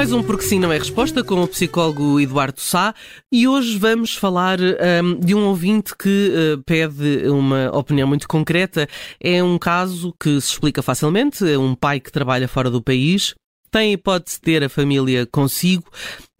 Mais um Porque Sim Não é Resposta com o psicólogo Eduardo Sá e hoje vamos falar um, de um ouvinte que uh, pede uma opinião muito concreta. É um caso que se explica facilmente. É um pai que trabalha fora do país, tem a hipótese de ter a família consigo,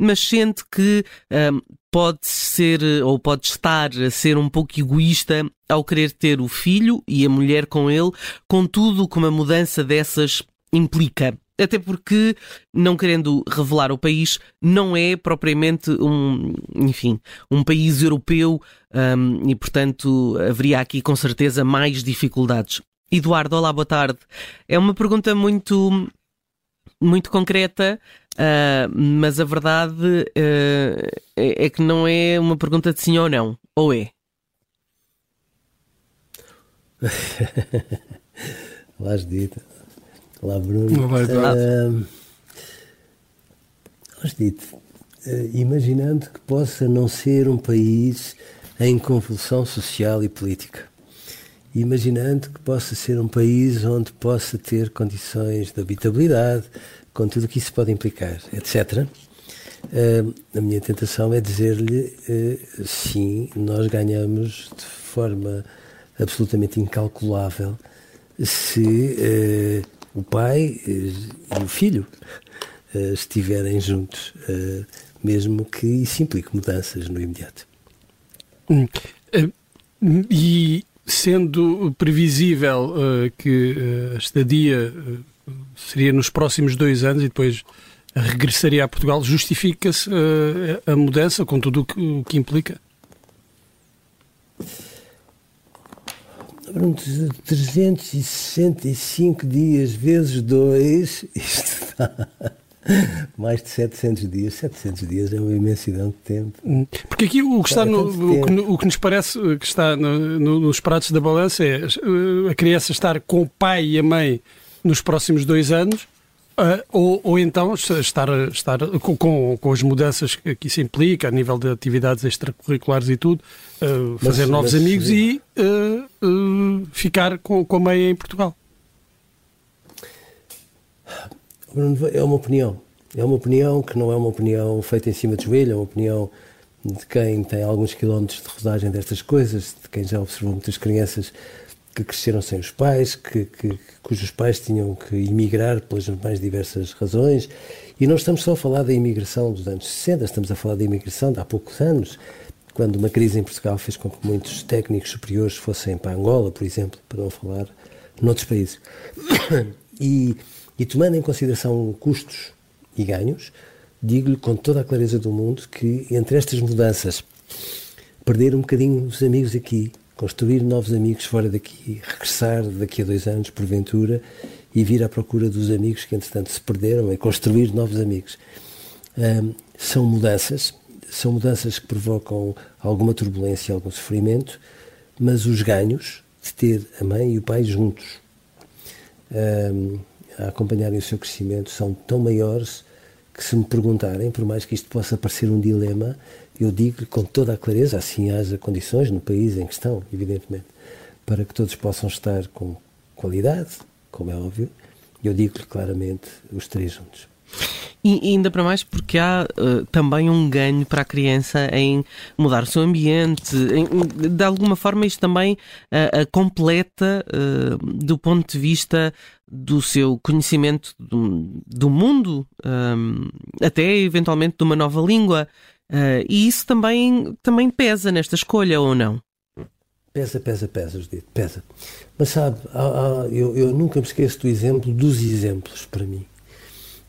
mas sente que um, pode ser ou pode estar a ser um pouco egoísta ao querer ter o filho e a mulher com ele, com tudo que uma mudança dessas implica até porque, não querendo revelar o país, não é propriamente um, enfim, um país europeu um, e, portanto, haveria aqui com certeza mais dificuldades. Eduardo, olá, boa tarde. É uma pergunta muito, muito concreta, uh, mas a verdade uh, é, que não é uma pergunta de sim ou não, ou é? Lá dito. Olá, Bruno. Olá, Eduardo. Uh, dito, uh, imaginando que possa não ser um país em convulsão social e política, imaginando que possa ser um país onde possa ter condições de habitabilidade, com tudo o que isso pode implicar, etc. Uh, a minha tentação é dizer-lhe uh, sim, nós ganhamos de forma absolutamente incalculável se uh, o pai e o filho uh, estiverem juntos, uh, mesmo que isso implique mudanças no imediato. Hum. E sendo previsível que a estadia seria nos próximos dois anos e depois regressaria a Portugal, justifica-se a mudança com tudo o que implica? Pronto, 365 dias vezes 2, isto dá mais de 700 dias. 700 dias é uma imensidão de tempo. Porque aqui o que, está no, o que, o que nos parece que está no, no, nos pratos da balança é a criança estar com o pai e a mãe nos próximos dois anos Uh, ou, ou, então estar, estar com, com, as mudanças que isso implica a nível de atividades extracurriculares e tudo, uh, fazer mas, novos mas, amigos sim. e uh, ficar com, com a meia em Portugal. É uma opinião. É uma opinião que não é uma opinião feita em cima de joelho, é uma opinião de quem tem alguns quilómetros de rodagem destas coisas, de quem já observou muitas crianças que cresceram sem os pais, que, que, cujos pais tinham que emigrar pelas mais diversas razões. E não estamos só a falar da imigração dos anos 60, estamos a falar da imigração de há poucos anos, quando uma crise em Portugal fez com que muitos técnicos superiores fossem para Angola, por exemplo, para não falar noutros países. E, e tomando em consideração custos e ganhos, digo-lhe com toda a clareza do mundo que entre estas mudanças, perder um bocadinho os amigos aqui, construir novos amigos fora daqui, regressar daqui a dois anos, porventura, e vir à procura dos amigos que, entretanto, se perderam e construir novos amigos. Um, são mudanças, são mudanças que provocam alguma turbulência, algum sofrimento, mas os ganhos de ter a mãe e o pai juntos um, a acompanharem o seu crescimento são tão maiores que se me perguntarem, por mais que isto possa parecer um dilema, eu digo com toda a clareza, assim haja condições no país em questão, evidentemente, para que todos possam estar com qualidade, como é óbvio, eu digo-lhe claramente os três juntos. E, ainda para mais porque há uh, também um ganho para a criança em mudar o seu ambiente. Em, de alguma forma, isto também uh, a completa uh, do ponto de vista do seu conhecimento do, do mundo, um, até eventualmente de uma nova língua. E isso também, também pesa nesta escolha, ou não? Pesa, pesa, pesa, Judito, pesa. Mas sabe, há, há, eu, eu nunca me esqueço do exemplo dos exemplos para mim.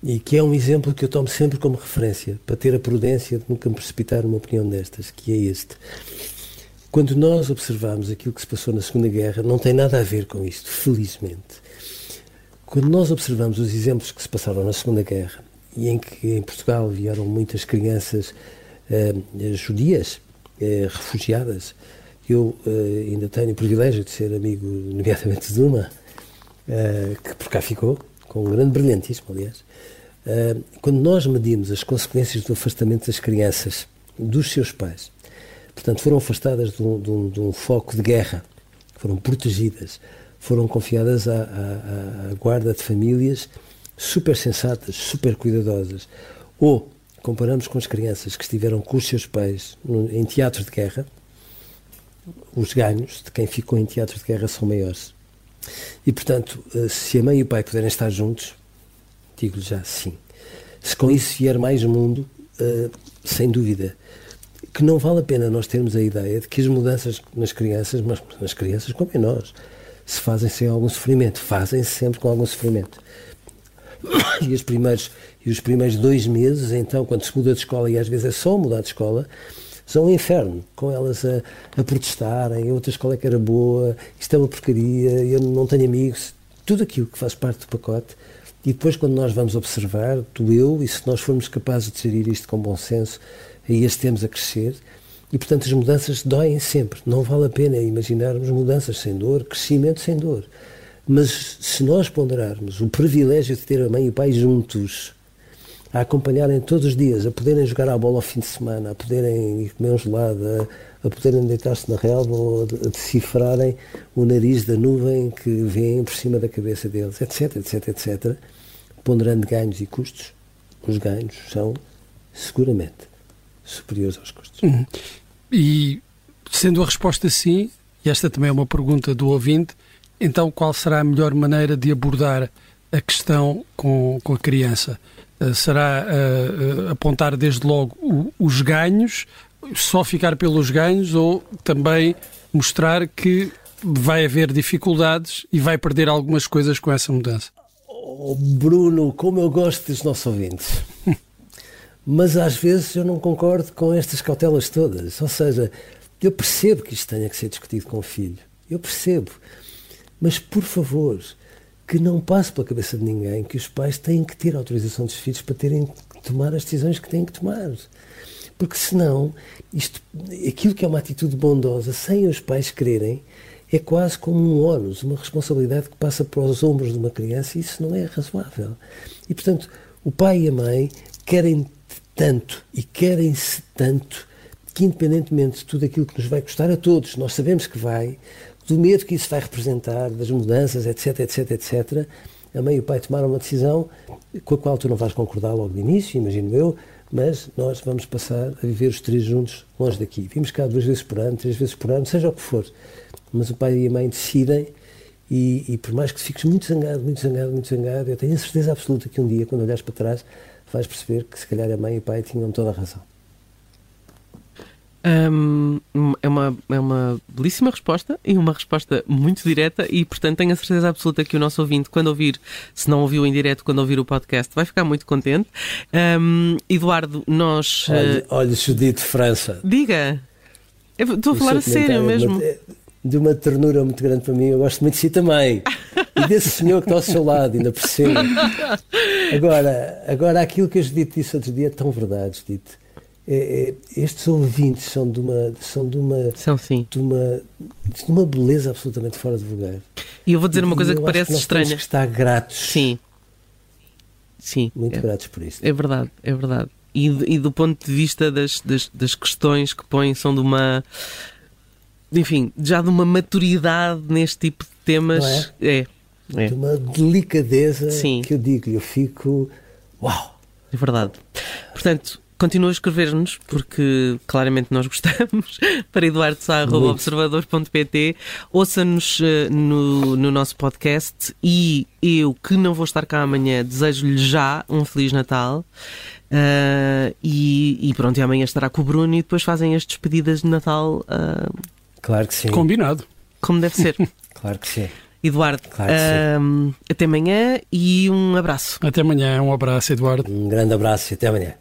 E que é um exemplo que eu tomo sempre como referência, para ter a prudência de nunca me precipitar numa opinião destas, que é este. Quando nós observamos aquilo que se passou na Segunda Guerra, não tem nada a ver com isto, felizmente. Quando nós observamos os exemplos que se passaram na Segunda Guerra, e em que em Portugal vieram muitas crianças eh, judias, eh, refugiadas, eu uh, ainda tenho o privilégio de ser amigo, nomeadamente de uma, uh, que por cá ficou, com um grande brilhantismo, aliás. Uh, quando nós medimos as consequências do afastamento das crianças dos seus pais, portanto, foram afastadas de um, de um, de um foco de guerra, foram protegidas, foram confiadas à, à, à guarda de famílias super sensatas, super cuidadosas, ou comparamos com as crianças que estiveram com os seus pais em teatros de guerra, os ganhos de quem ficou em teatros de guerra são maiores. E, portanto, eh, se a mãe e o pai puderem estar juntos, digo-lhe já sim. Se com isso vier mais mundo, uh, sem dúvida, que não vale a pena nós termos a ideia de que as mudanças nas crianças, mas nas crianças como em nós, se fazem sem algum sofrimento. Fazem-se sempre com algum sofrimento. E os, primeiros, e os primeiros dois meses, então, quando se muda de escola, e às vezes é só mudar de escola, são um inferno, com elas a, a protestarem, a outra escola é que era boa, isto é uma porcaria, eu não tenho amigos, tudo aquilo que faz parte do pacote. E depois, quando nós vamos observar, tu, eu, e se nós formos capazes de gerir isto com bom senso, aí as temos a crescer. E, portanto, as mudanças doem sempre. Não vale a pena imaginarmos mudanças sem dor, crescimento sem dor. Mas se nós ponderarmos o privilégio de ter a mãe e o pai juntos, a acompanharem todos os dias, a poderem jogar à bola ao fim de semana, a poderem ir comer um gelado, a, a poderem deitar-se na relva ou a, a decifrarem o nariz da nuvem que vem por cima da cabeça deles, etc, etc, etc, ponderando ganhos e custos, os ganhos são seguramente superiores aos custos. Uhum. E sendo a resposta sim, e esta também é uma pergunta do ouvinte, então qual será a melhor maneira de abordar a questão com, com a criança? Eh, será uh, apontar desde logo os ganhos, só ficar pelos ganhos ou também mostrar que vai haver dificuldades e vai perder algumas coisas com essa mudança? Oh, Bruno, como eu gosto dos nossos ouvintes. Mas às vezes eu não concordo com estas cautelas todas. Ou seja, eu percebo que isto tenha que ser discutido com o filho. Eu percebo. Mas, por favor, que não passe pela cabeça de ninguém que os pais têm que ter autorização dos filhos para terem que tomar as decisões que têm que tomar. Porque senão, isto, aquilo que é uma atitude bondosa, sem os pais quererem, é quase como um ónus, uma responsabilidade que passa para os ombros de uma criança e isso não é razoável. E, portanto, o pai e a mãe querem tanto e querem-se tanto que, independentemente de tudo aquilo que nos vai custar a todos, nós sabemos que vai, do medo que isso vai representar, das mudanças, etc, etc, etc, a mãe e o pai tomaram uma decisão com a qual tu não vais concordar logo de início, imagino eu, mas nós vamos passar a viver os três juntos longe daqui. Vimos cá duas vezes por ano, três vezes por ano, seja o que for. Mas o pai e a mãe decidem e, e por mais que fiques muito zangado, muito zangado, muito zangado, eu tenho a certeza absoluta que um dia, quando olhares para trás, vais perceber que se calhar a mãe e o pai tinham toda a razão. É, uma, é uma belíssima resposta e uma resposta muito direta e, portanto, tenho a certeza absoluta que o nosso ouvinte, quando ouvir, se não ouviu em direto, quando ouvir o podcast, vai ficar muito contente. Eduardo, nós... Olha, uh... olha Judite França. Diga. Eu estou a falar a sério mesmo. De uma ternura muito grande para mim, eu gosto muito de si também. e desse senhor que está ao seu lado, ainda por cima. Agora, agora aquilo que a Judite disse outro dia é tão verdade, Judite é, é, estes ouvintes são de uma são de uma são sim. de uma de uma beleza absolutamente fora de lugar. E eu vou dizer uma coisa que parece que estranha temos que estar gratos. Sim. Sim muito é, gratos por isso é verdade é verdade. E, e do ponto de vista das, das, das questões que põem são de uma enfim já de uma maturidade neste tipo de temas é? é, é. de uma delicadeza sim. que eu digo eu fico uau! É verdade. Portanto Continua a escrever-nos, porque claramente nós gostamos, para eduardo.observador.pt. Ouça-nos eh, no, no nosso podcast e eu, que não vou estar cá amanhã, desejo-lhe já um Feliz Natal. Uh, e, e, pronto, e amanhã estará com o Bruno e depois fazem as despedidas de Natal. Uh, claro que sim. Combinado. Como deve ser. claro que sim. Eduardo, claro uh, sim. até amanhã e um abraço. Até amanhã, um abraço, Eduardo. Um grande abraço e até amanhã.